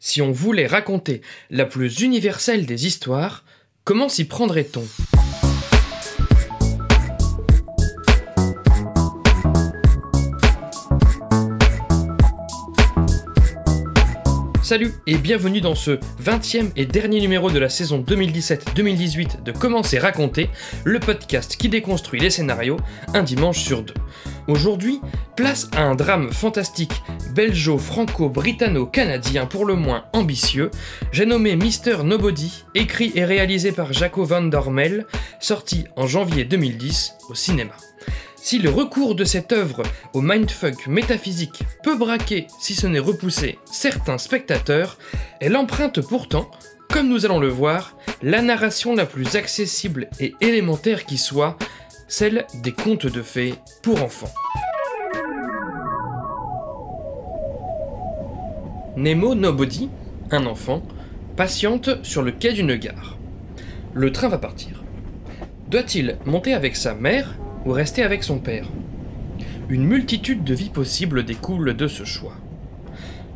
Si on voulait raconter la plus universelle des histoires, comment s'y prendrait-on? Salut et bienvenue dans ce 20e et dernier numéro de la saison 2017-2018 de Comment raconté, le podcast qui déconstruit les scénarios un dimanche sur deux. Aujourd'hui, place à un drame fantastique belgeo-franco-britanno-canadien pour le moins ambitieux, j'ai nommé Mr. Nobody, écrit et réalisé par Jaco van Dormel, sorti en janvier 2010 au cinéma. Si le recours de cette œuvre au mindfuck métaphysique peut braquer, si ce n'est repousser, certains spectateurs, elle emprunte pourtant, comme nous allons le voir, la narration la plus accessible et élémentaire qui soit, celle des contes de fées pour enfants. Nemo Nobody, un enfant, patiente sur le quai d'une gare. Le train va partir. Doit-il monter avec sa mère ou rester avec son père Une multitude de vies possibles découle de ce choix.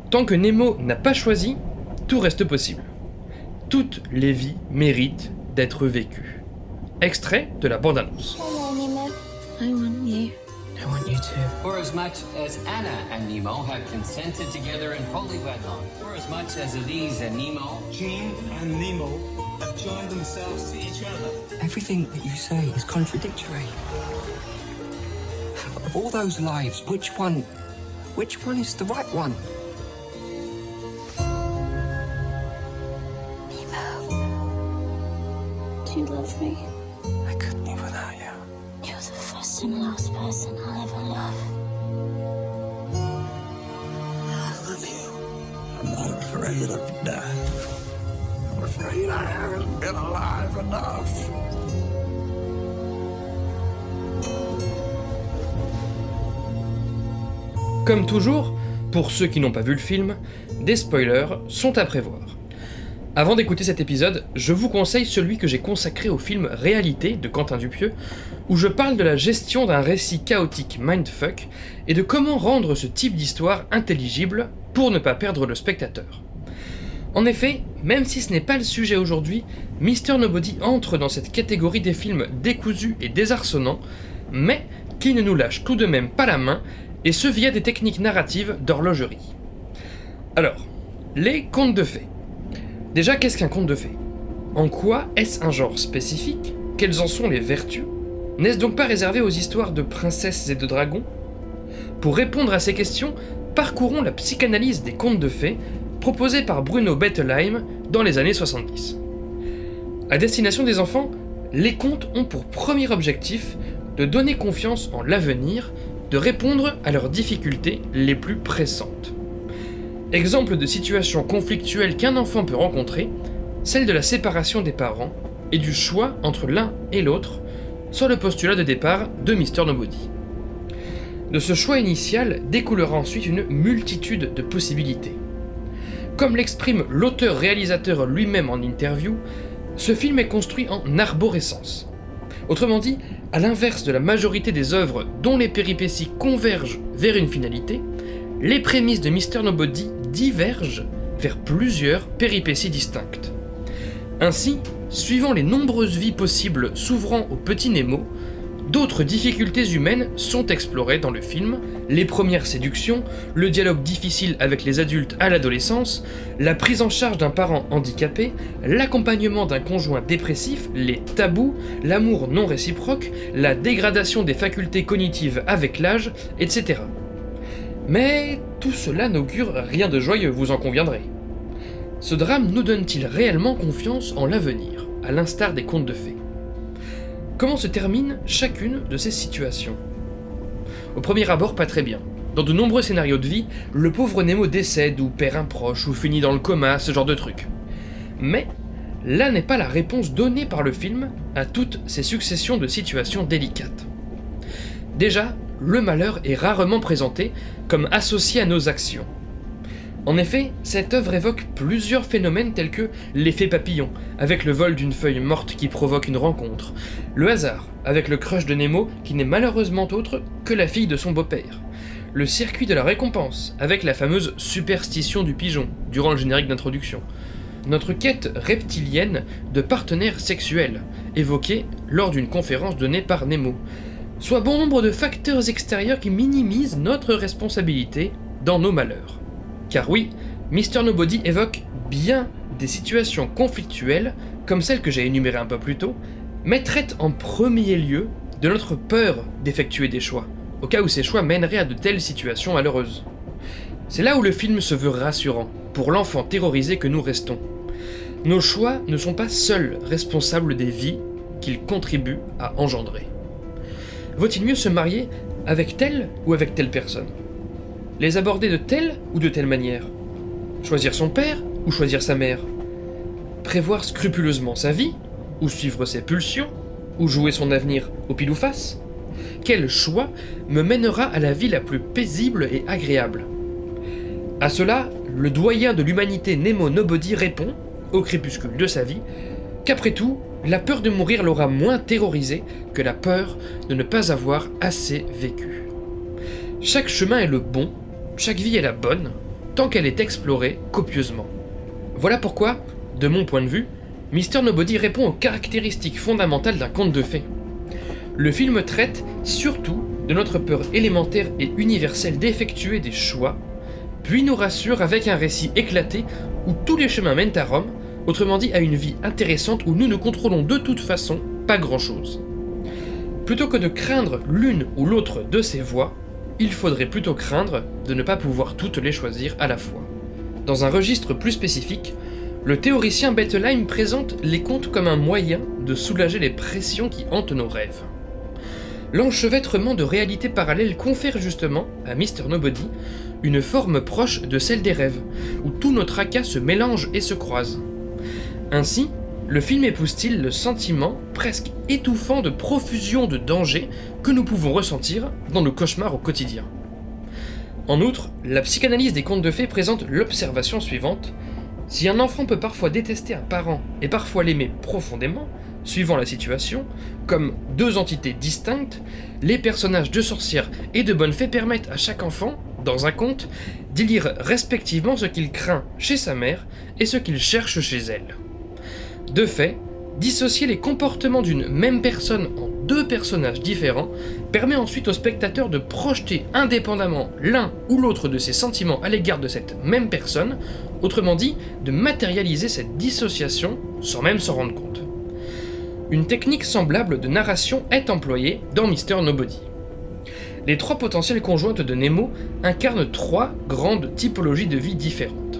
Tant que Nemo n'a pas choisi, tout reste possible. Toutes les vies méritent d'être vécues. Extrait de la bande-annonce. Hello, Nemo. I want you. I want you to. For as much as Anna and Nemo have consented together in holy wedlock, for as much as Elise and Nemo, Gene and Nemo have joined themselves to each other. Everything that you say is contradictory. Of all those lives, which one. Which one is the right one? Nemo. Do you love me? I couldn't live without you. You're the first and last person I'll ever love. I love you. I'm not afraid of death. Comme toujours, pour ceux qui n'ont pas vu le film, des spoilers sont à prévoir. Avant d'écouter cet épisode, je vous conseille celui que j'ai consacré au film Réalité de Quentin Dupieux, où je parle de la gestion d'un récit chaotique mindfuck et de comment rendre ce type d'histoire intelligible pour ne pas perdre le spectateur. En effet, même si ce n'est pas le sujet aujourd'hui, Mr. Nobody entre dans cette catégorie des films décousus et désarçonnants, mais qui ne nous lâche tout de même pas la main, et ce via des techniques narratives d'horlogerie. Alors, les contes de fées. Déjà, qu'est-ce qu'un conte de fées? En quoi est-ce un genre spécifique? Quelles en sont les vertus? N'est-ce donc pas réservé aux histoires de princesses et de dragons? Pour répondre à ces questions, parcourons la psychanalyse des contes de fées proposée par Bruno Bettelheim dans les années 70. À destination des enfants, les contes ont pour premier objectif de donner confiance en l'avenir, de répondre à leurs difficultés les plus pressantes. Exemple de situation conflictuelle qu'un enfant peut rencontrer, celle de la séparation des parents et du choix entre l'un et l'autre, sur le postulat de départ de Mr. Nobody. De ce choix initial découlera ensuite une multitude de possibilités. Comme l'exprime l'auteur-réalisateur lui-même en interview, ce film est construit en arborescence. Autrement dit, à l'inverse de la majorité des œuvres dont les péripéties convergent vers une finalité, les prémices de Mr. Nobody divergent vers plusieurs péripéties distinctes. Ainsi, suivant les nombreuses vies possibles s'ouvrant au petit Nemo, d'autres difficultés humaines sont explorées dans le film, les premières séductions, le dialogue difficile avec les adultes à l'adolescence, la prise en charge d'un parent handicapé, l'accompagnement d'un conjoint dépressif, les tabous, l'amour non réciproque, la dégradation des facultés cognitives avec l'âge, etc. Mais tout cela n'augure rien de joyeux, vous en conviendrez. Ce drame nous donne-t-il réellement confiance en l'avenir, à l'instar des contes de fées? Comment se termine chacune de ces situations Au premier abord, pas très bien. Dans de nombreux scénarios de vie, le pauvre Nemo décède ou perd un proche ou finit dans le coma, ce genre de truc. Mais là n'est pas la réponse donnée par le film à toutes ces successions de situations délicates. Déjà, le malheur est rarement présenté comme associé à nos actions. En effet, cette œuvre évoque plusieurs phénomènes tels que l'effet papillon, avec le vol d'une feuille morte qui provoque une rencontre, le hasard, avec le crush de Nemo qui n'est malheureusement autre que la fille de son beau-père, le circuit de la récompense, avec la fameuse superstition du pigeon, durant le générique d'introduction. Notre quête reptilienne de partenaires sexuels, évoquée lors d'une conférence donnée par Nemo, soit bon nombre de facteurs extérieurs qui minimisent notre responsabilité dans nos malheurs. Car oui, Mr. Nobody évoque bien des situations conflictuelles, comme celles que j'ai énumérées un peu plus tôt, mais traite en premier lieu de notre peur d'effectuer des choix, au cas où ces choix mèneraient à de telles situations malheureuses. C'est là où le film se veut rassurant, pour l'enfant terrorisé que nous restons. Nos choix ne sont pas seuls responsables des vies qu'ils contribuent à engendrer. Vaut-il mieux se marier avec telle ou avec telle personne? Les aborder de telle ou de telle manière. Choisir son père ou choisir sa mère. Prévoir scrupuleusement sa vie ou suivre ses pulsions ou jouer son avenir au pile ou face. Quel choix me mènera à la vie la plus paisible et agréable? À cela, le doyen de l'humanité Nemo Nobody répond, au crépuscule de sa vie, qu'après tout, la peur de mourir l'aura moins terrorisé que la peur de ne pas avoir assez vécu. Chaque chemin est le bon, chaque vie est la bonne, tant qu'elle est explorée copieusement. Voilà pourquoi, de mon point de vue, Mister Nobody répond aux caractéristiques fondamentales d'un conte de fées. Le film traite surtout de notre peur élémentaire et universelle d'effectuer des choix, puis nous rassure avec un récit éclaté où tous les chemins mènent à Rome, autrement dit à une vie intéressante où nous ne contrôlons de toute façon pas grand-chose. Plutôt que de craindre l'une ou l'autre de ces voies, il faudrait plutôt craindre de ne pas pouvoir toutes les choisir à la fois. Dans un registre plus spécifique, le théoricien Bettelheim présente les contes comme un moyen de soulager les pressions qui hantent nos rêves. L'enchevêtrement de réalités parallèles confère justement à Mr. Nobody une forme proche de celle des rêves, où tous nos tracas se mélangent et se croisent. Ainsi, le film épouse-t-il le sentiment presque étouffant de profusion de danger que nous pouvons ressentir dans nos cauchemars au quotidien? En outre, la psychanalyse des contes de fées présente l'observation suivante. Si un enfant peut parfois détester un parent et parfois l'aimer profondément, suivant la situation, comme deux entités distinctes, les personnages de sorcières et de bonnes fées permettent à chaque enfant, dans un conte, d'y lire respectivement ce qu'il craint chez sa mère et ce qu'il cherche chez elle. De fait, dissocier les comportements d'une même personne en deux personnages différents permet ensuite au spectateur de projeter indépendamment l'un ou l'autre de ses sentiments à l'égard de cette même personne, autrement dit, de matérialiser cette dissociation sans même s'en rendre compte. Une technique semblable de narration est employée dans Mister Nobody. Les trois potentielles conjointes de Nemo incarnent trois grandes typologies de vie différentes.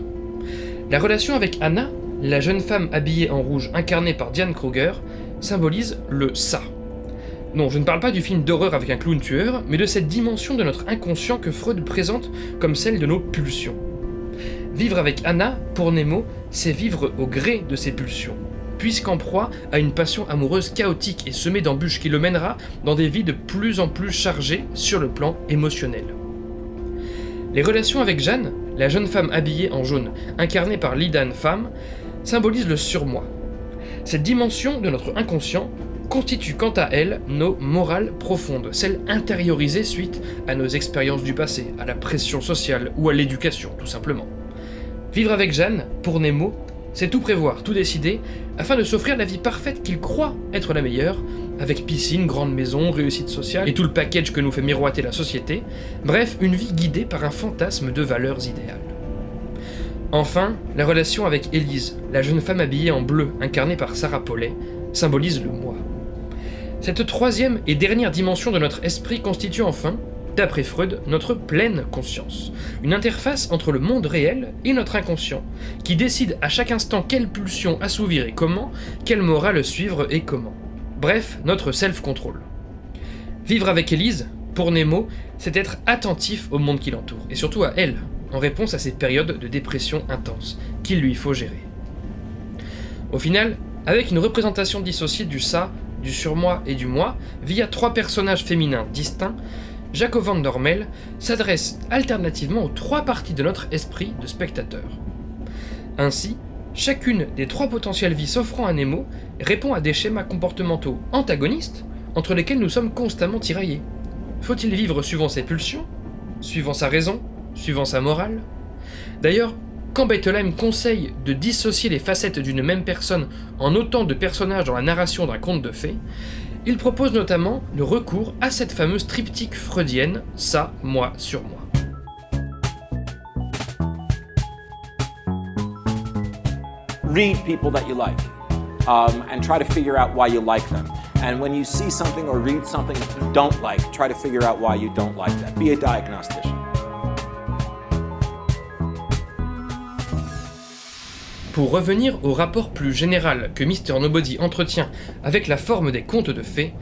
La relation avec Anna, la jeune femme habillée en rouge incarnée par Diane Kruger, symbolise le ça. Non, je ne parle pas du film d'horreur avec un clown tueur, mais de cette dimension de notre inconscient que Freud présente comme celle de nos pulsions. Vivre avec Anna, pour Nemo, c'est vivre au gré de ses pulsions, puisqu'en proie à une passion amoureuse chaotique et semée d'embûches qui le mènera dans des vies de plus en plus chargées sur le plan émotionnel. Les relations avec Jeanne, la jeune femme habillée en jaune, incarnée par Lidan Femme, symbolisent le surmoi. Cette dimension de notre inconscient constitue quant à elle nos morales profondes, celles intériorisées suite à nos expériences du passé, à la pression sociale ou à l'éducation, tout simplement. Vivre avec Jeanne, pour Nemo, c'est tout prévoir, tout décider, afin de s'offrir la vie parfaite qu'il croit être la meilleure, avec piscine, grande maison, réussite sociale et tout le package que nous fait miroiter la société, bref, une vie guidée par un fantasme de valeurs idéales. Enfin, la relation avec Élise, la jeune femme habillée en bleu, incarnée par Sarah Paulet, symbolise le moi. Cette troisième et dernière dimension de notre esprit constitue enfin, d'après Freud, notre pleine conscience. Une interface entre le monde réel et notre inconscient, qui décide à chaque instant quelle pulsion assouvir et comment, quelle morale suivre et comment. Bref, notre self-control. Vivre avec Élise, pour Nemo, c'est être attentif au monde qui l'entoure, et surtout à elle, en réponse à ces périodes de dépression intense, qu'il lui faut gérer. Au final, avec une représentation dissociée du ça, du surmoi et du moi, via trois personnages féminins distincts, Jaco van Dormel s'adresse alternativement aux trois parties de notre esprit de spectateur. Ainsi, chacune des trois potentielles vies s'offrant à Nemo répond à des schémas comportementaux antagonistes entre lesquels nous sommes constamment tiraillés. Faut-il vivre suivant ses pulsions suivant sa raison, suivant sa morale D'ailleurs, quand Bettelheim conseille de dissocier les facettes d'une même personne en autant de personnages dans la narration d'un conte de fées, il propose notamment le recours à cette fameuse triptyque freudienne ça, moi, sur moi. read people that you like um, and try to figure out why you like them. And when you see something or read something that you don't like, try to figure out why you don't like that. Be a diagnostician. Pour revenir au rapport plus général que Mr. Nobody entretient avec la forme des contes de fées,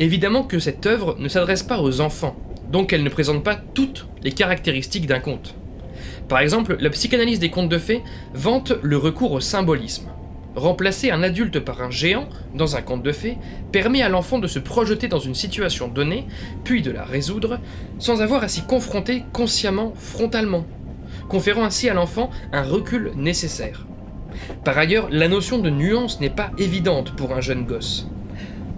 évidemment que cette œuvre ne s'adresse pas aux enfants, donc elle ne présente pas toutes les caractéristiques d'un conte. Par exemple, la psychanalyse des contes de fées vante le recours au symbolisme. Remplacer un adulte par un géant dans un conte de fées permet à l'enfant de se projeter dans une situation donnée, puis de la résoudre, sans avoir à s'y confronter consciemment, frontalement, conférant ainsi à l'enfant un recul nécessaire. Par ailleurs, la notion de nuance n'est pas évidente pour un jeune gosse.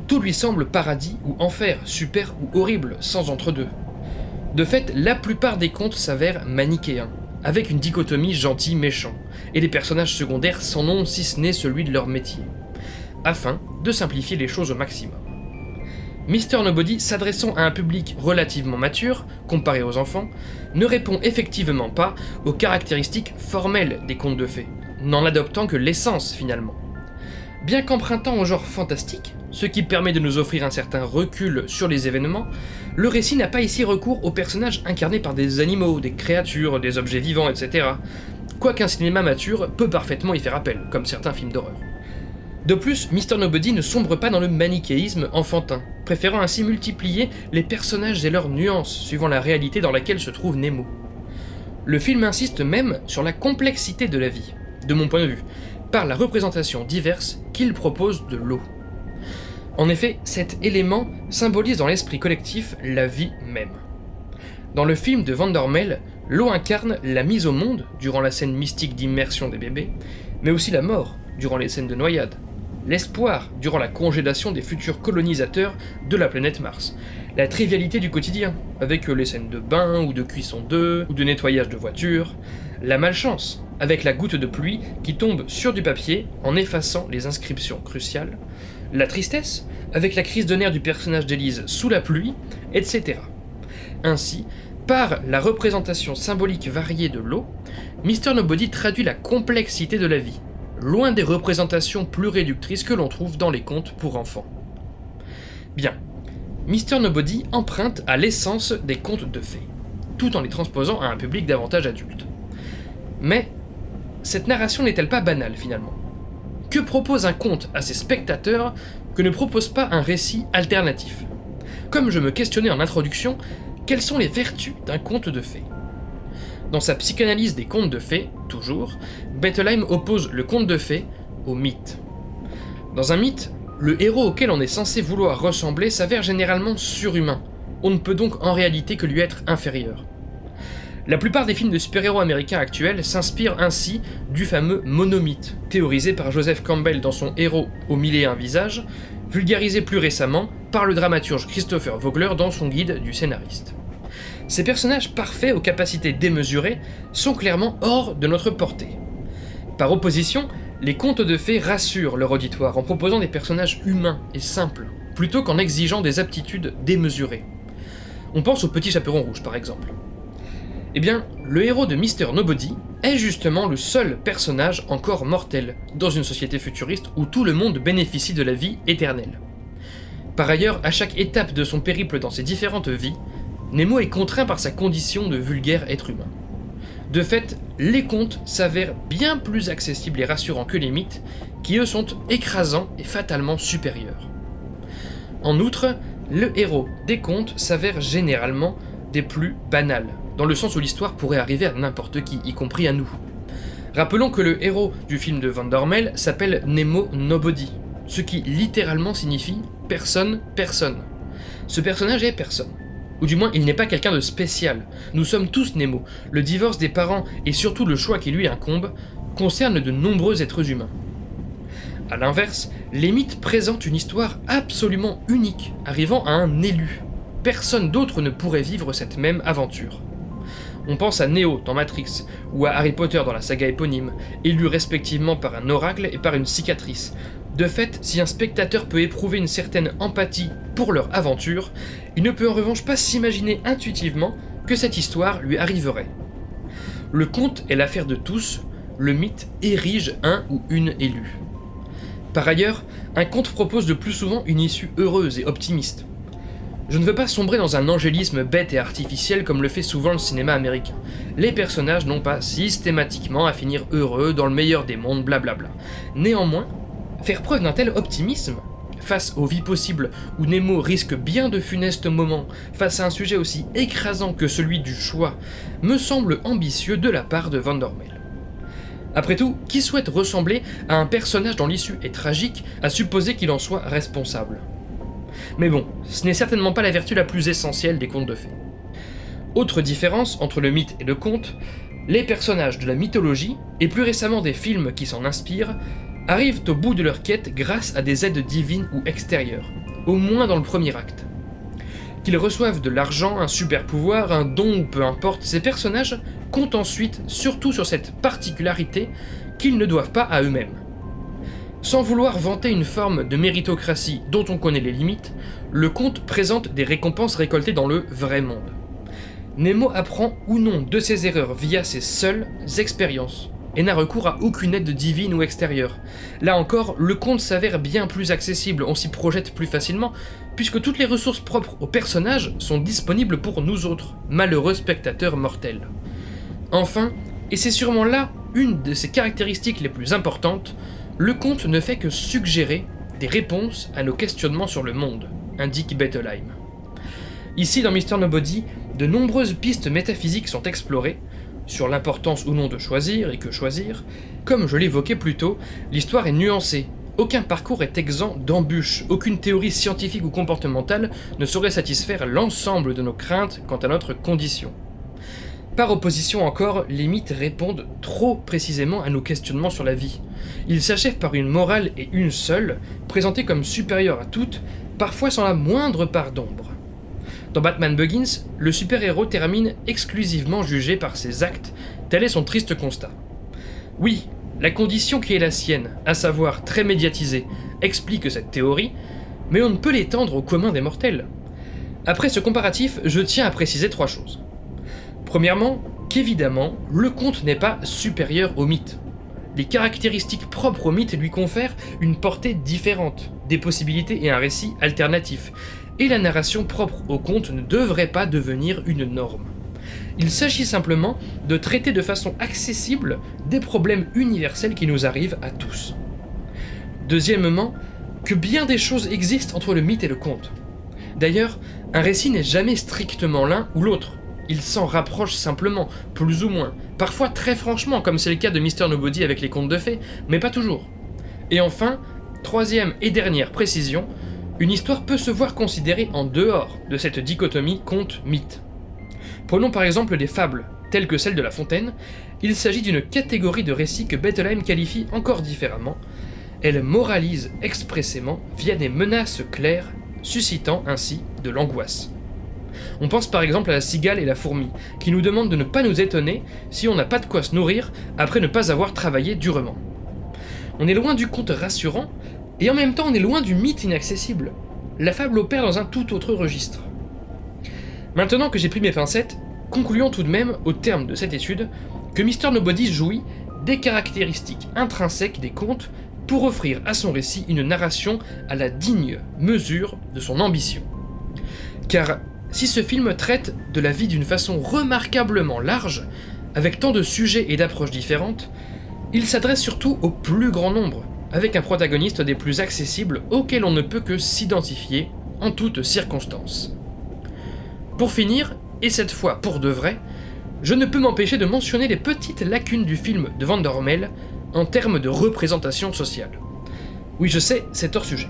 Tout lui semble paradis ou enfer, super ou horrible, sans entre-deux. De fait, la plupart des contes s'avèrent manichéens, avec une dichotomie gentil-méchant, et les personnages secondaires sans nom si ce n'est celui de leur métier, afin de simplifier les choses au maximum. Mr. Nobody, s'adressant à un public relativement mature, comparé aux enfants, ne répond effectivement pas aux caractéristiques formelles des contes de fées, n'en adoptant que l'essence finalement. Bien qu'empruntant au genre fantastique, ce qui permet de nous offrir un certain recul sur les événements, le récit n'a pas ici recours aux personnages incarnés par des animaux, des créatures, des objets vivants, etc. Quoiqu'un cinéma mature peut parfaitement y faire appel, comme certains films d'horreur. De plus, Mr. Nobody ne sombre pas dans le manichéisme enfantin, préférant ainsi multiplier les personnages et leurs nuances suivant la réalité dans laquelle se trouve Nemo. Le film insiste même sur la complexité de la vie, de mon point de vue, par la représentation diverse qu'il propose de l'eau. En effet, cet élément symbolise dans l'esprit collectif la vie même. Dans le film de Vandermeil, l'eau incarne la mise au monde durant la scène mystique d'immersion des bébés, mais aussi la mort durant les scènes de noyade, l'espoir durant la congélation des futurs colonisateurs de la planète Mars, la trivialité du quotidien, avec les scènes de bain ou de cuisson d'œufs ou de nettoyage de voitures, la malchance, avec la goutte de pluie qui tombe sur du papier en effaçant les inscriptions cruciales, la tristesse, avec la crise de nerfs du personnage d'Élise sous la pluie, etc. Ainsi, par la représentation symbolique variée de l'eau, Mr. Nobody traduit la complexité de la vie, loin des représentations plus réductrices que l'on trouve dans les contes pour enfants. Bien, Mr. Nobody emprunte à l'essence des contes de fées, tout en les transposant à un public davantage adulte. Mais cette narration n'est-elle pas banale finalement? Que propose un conte à ses spectateurs que ne propose pas un récit alternatif? Comme je me questionnais en introduction, quelles sont les vertus d'un conte de fées? Dans sa psychanalyse des contes de fées, toujours, Bettelheim oppose le conte de fées au mythe. Dans un mythe, le héros auquel on est censé vouloir ressembler s'avère généralement surhumain. On ne peut donc en réalité que lui être inférieur. La plupart des films de super-héros américains actuels s'inspirent ainsi du fameux monomythe, théorisé par Joseph Campbell dans son Héros au mille et un visages, vulgarisé plus récemment par le dramaturge Christopher Vogler dans son guide du scénariste. Ces personnages parfaits aux capacités démesurées sont clairement hors de notre portée. Par opposition, les contes de fées rassurent leur auditoire en proposant des personnages humains et simples, plutôt qu'en exigeant des aptitudes démesurées. On pense au petit chaperon rouge par exemple. Eh bien, le héros de Mr. Nobody est justement le seul personnage encore mortel dans une société futuriste où tout le monde bénéficie de la vie éternelle. Par ailleurs, à chaque étape de son périple dans ses différentes vies, Nemo est contraint par sa condition de vulgaire être humain. De fait, les contes s'avèrent bien plus accessibles et rassurants que les mythes, qui eux sont écrasants et fatalement supérieurs. En outre, le héros des contes s'avère généralement des plus banals, dans le sens où l'histoire pourrait arriver à n'importe qui, y compris à nous. Rappelons que le héros du film de Van Dormel s'appelle Nemo Nobody, ce qui littéralement signifie personne, personne. Ce personnage est personne. Ou du moins, il n'est pas quelqu'un de spécial. Nous sommes tous Nemo. Le divorce des parents et surtout le choix qui lui incombe concernent de nombreux êtres humains. A l'inverse, les mythes présentent une histoire absolument unique, arrivant à un élu. Personne d'autre ne pourrait vivre cette même aventure. On pense à Neo dans Matrix, ou à Harry Potter dans la saga éponyme, élus respectivement par un oracle et par une cicatrice. De fait, si un spectateur peut éprouver une certaine empathie pour leur aventure, il ne peut en revanche pas s'imaginer intuitivement que cette histoire lui arriverait. Le conte est l'affaire de tous, le mythe érige un ou une élue. Par ailleurs, un conte propose le plus souvent une issue heureuse et optimiste. Je ne veux pas sombrer dans un angélisme bête et artificiel comme le fait souvent le cinéma américain. Les personnages n'ont pas systématiquement à finir heureux dans le meilleur des mondes, blablabla. Néanmoins, faire preuve d'un tel optimisme, face aux vies possibles où Nemo risque bien de funestes moments, face à un sujet aussi écrasant que celui du choix, me semble ambitieux de la part de Van Dormel. Après tout, qui souhaite ressembler à un personnage dont l'issue est tragique, à supposer qu'il en soit responsable? Mais bon, ce n'est certainement pas la vertu la plus essentielle des contes de fées. Autre différence entre le mythe et le conte, les personnages de la mythologie, et plus récemment des films qui s'en inspirent, arrivent au bout de leur quête grâce à des aides divines ou extérieures, au moins dans le premier acte. Qu'ils reçoivent de l'argent, un super pouvoir, un don ou peu importe, ces personnages comptent ensuite surtout sur cette particularité qu'ils ne doivent pas à eux-mêmes. Sans vouloir vanter une forme de méritocratie dont on connaît les limites, le conte présente des récompenses récoltées dans le vrai monde. Nemo apprend ou non de ses erreurs via ses seules expériences, et n'a recours à aucune aide divine ou extérieure. Là encore, le conte s'avère bien plus accessible, on s'y projette plus facilement, puisque toutes les ressources propres au personnage sont disponibles pour nous autres, malheureux spectateurs mortels. Enfin, et c'est sûrement là une de ses caractéristiques les plus importantes, le conte ne fait que suggérer des réponses à nos questionnements sur le monde, indique Bettelheim. Ici, dans Mister Nobody, de nombreuses pistes métaphysiques sont explorées, sur l'importance ou non de choisir et que choisir. Comme je l'évoquais plus tôt, l'histoire est nuancée. Aucun parcours est exempt d'embûches, aucune théorie scientifique ou comportementale ne saurait satisfaire l'ensemble de nos craintes quant à notre condition. Par opposition encore, les mythes répondent trop précisément à nos questionnements sur la vie. Ils s'achèvent par une morale et une seule, présentée comme supérieure à toutes, parfois sans la moindre part d'ombre. Dans Batman Begins, le super-héros termine exclusivement jugé par ses actes, tel est son triste constat. Oui, la condition qui est la sienne, à savoir très médiatisée, explique cette théorie, mais on ne peut l'étendre au commun des mortels. Après ce comparatif, je tiens à préciser trois choses. Premièrement, qu'évidemment, le conte n'est pas supérieur au mythe. Les caractéristiques propres au mythe lui confèrent une portée différente, des possibilités et un récit alternatif, et la narration propre au conte ne devrait pas devenir une norme. Il s'agit simplement de traiter de façon accessible des problèmes universels qui nous arrivent à tous. Deuxièmement, que bien des choses existent entre le mythe et le conte. D'ailleurs, un récit n'est jamais strictement l'un ou l'autre il s'en rapproche simplement, plus ou moins, parfois très franchement, comme c'est le cas de Mister Nobody avec les contes de fées, mais pas toujours. Et enfin, troisième et dernière précision, une histoire peut se voir considérée en dehors de cette dichotomie conte-mythe. Prenons par exemple des fables, telles que celle de La Fontaine, il s'agit d'une catégorie de récits que Bettelheim qualifie encore différemment. Elle moralise expressément via des menaces claires, suscitant ainsi de l'angoisse. On pense par exemple à la cigale et la fourmi, qui nous demandent de ne pas nous étonner si on n'a pas de quoi se nourrir après ne pas avoir travaillé durement. On est loin du conte rassurant, et en même temps on est loin du mythe inaccessible. La fable opère dans un tout autre registre. Maintenant que j'ai pris mes pincettes, concluons tout de même, au terme de cette étude, que Mister Nobody jouit des caractéristiques intrinsèques des contes pour offrir à son récit une narration à la digne mesure de son ambition. Car si ce film traite de la vie d'une façon remarquablement large, avec tant de sujets et d'approches différentes, il s'adresse surtout au plus grand nombre, avec un protagoniste des plus accessibles auquel on ne peut que s'identifier en toutes circonstances. Pour finir, et cette fois pour de vrai, je ne peux m'empêcher de mentionner les petites lacunes du film de Van Dormel en termes de représentation sociale. Oui, je sais, c'est hors sujet.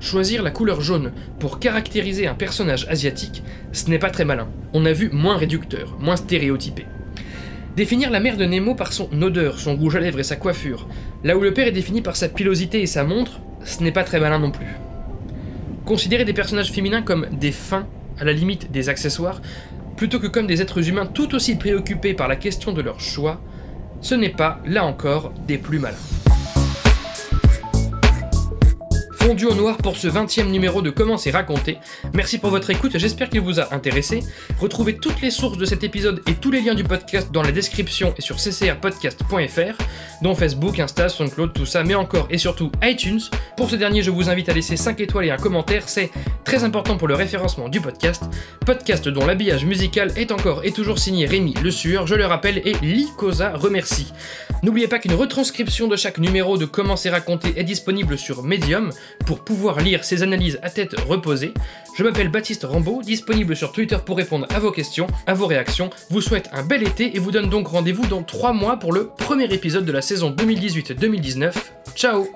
Choisir la couleur jaune pour caractériser un personnage asiatique, ce n'est pas très malin. On a vu moins réducteur, moins stéréotypé. Définir la mère de Nemo par son odeur, son rouge à lèvres et sa coiffure, là où le père est défini par sa pilosité et sa montre, ce n'est pas très malin non plus. Considérer des personnages féminins comme des fins, à la limite des accessoires, plutôt que comme des êtres humains tout aussi préoccupés par la question de leur choix, ce n'est pas, là encore, des plus malins. Fondu au noir pour ce 20e numéro de Comment c'est raconté. Merci pour votre écoute, j'espère qu'il vous a intéressé. Retrouvez toutes les sources de cet épisode et tous les liens du podcast dans la description et sur ccrpodcast.fr, dont Facebook, Insta, SoundCloud, tout ça, mais encore et surtout iTunes. Pour ce dernier, je vous invite à laisser 5 étoiles et un commentaire, c'est très important pour le référencement du podcast. Podcast dont l'habillage musical est encore et toujours signé Rémi Le Sur, je le rappelle, et Licosa remercie. N'oubliez pas qu'une retranscription de chaque numéro de Comment c'est raconté est disponible sur Medium pour pouvoir lire ces analyses à tête reposée. Je m'appelle Baptiste Rambaud, disponible sur Twitter pour répondre à vos questions, à vos réactions. Vous souhaite un bel été et vous donne donc rendez-vous dans 3 mois pour le premier épisode de la saison 2018-2019. Ciao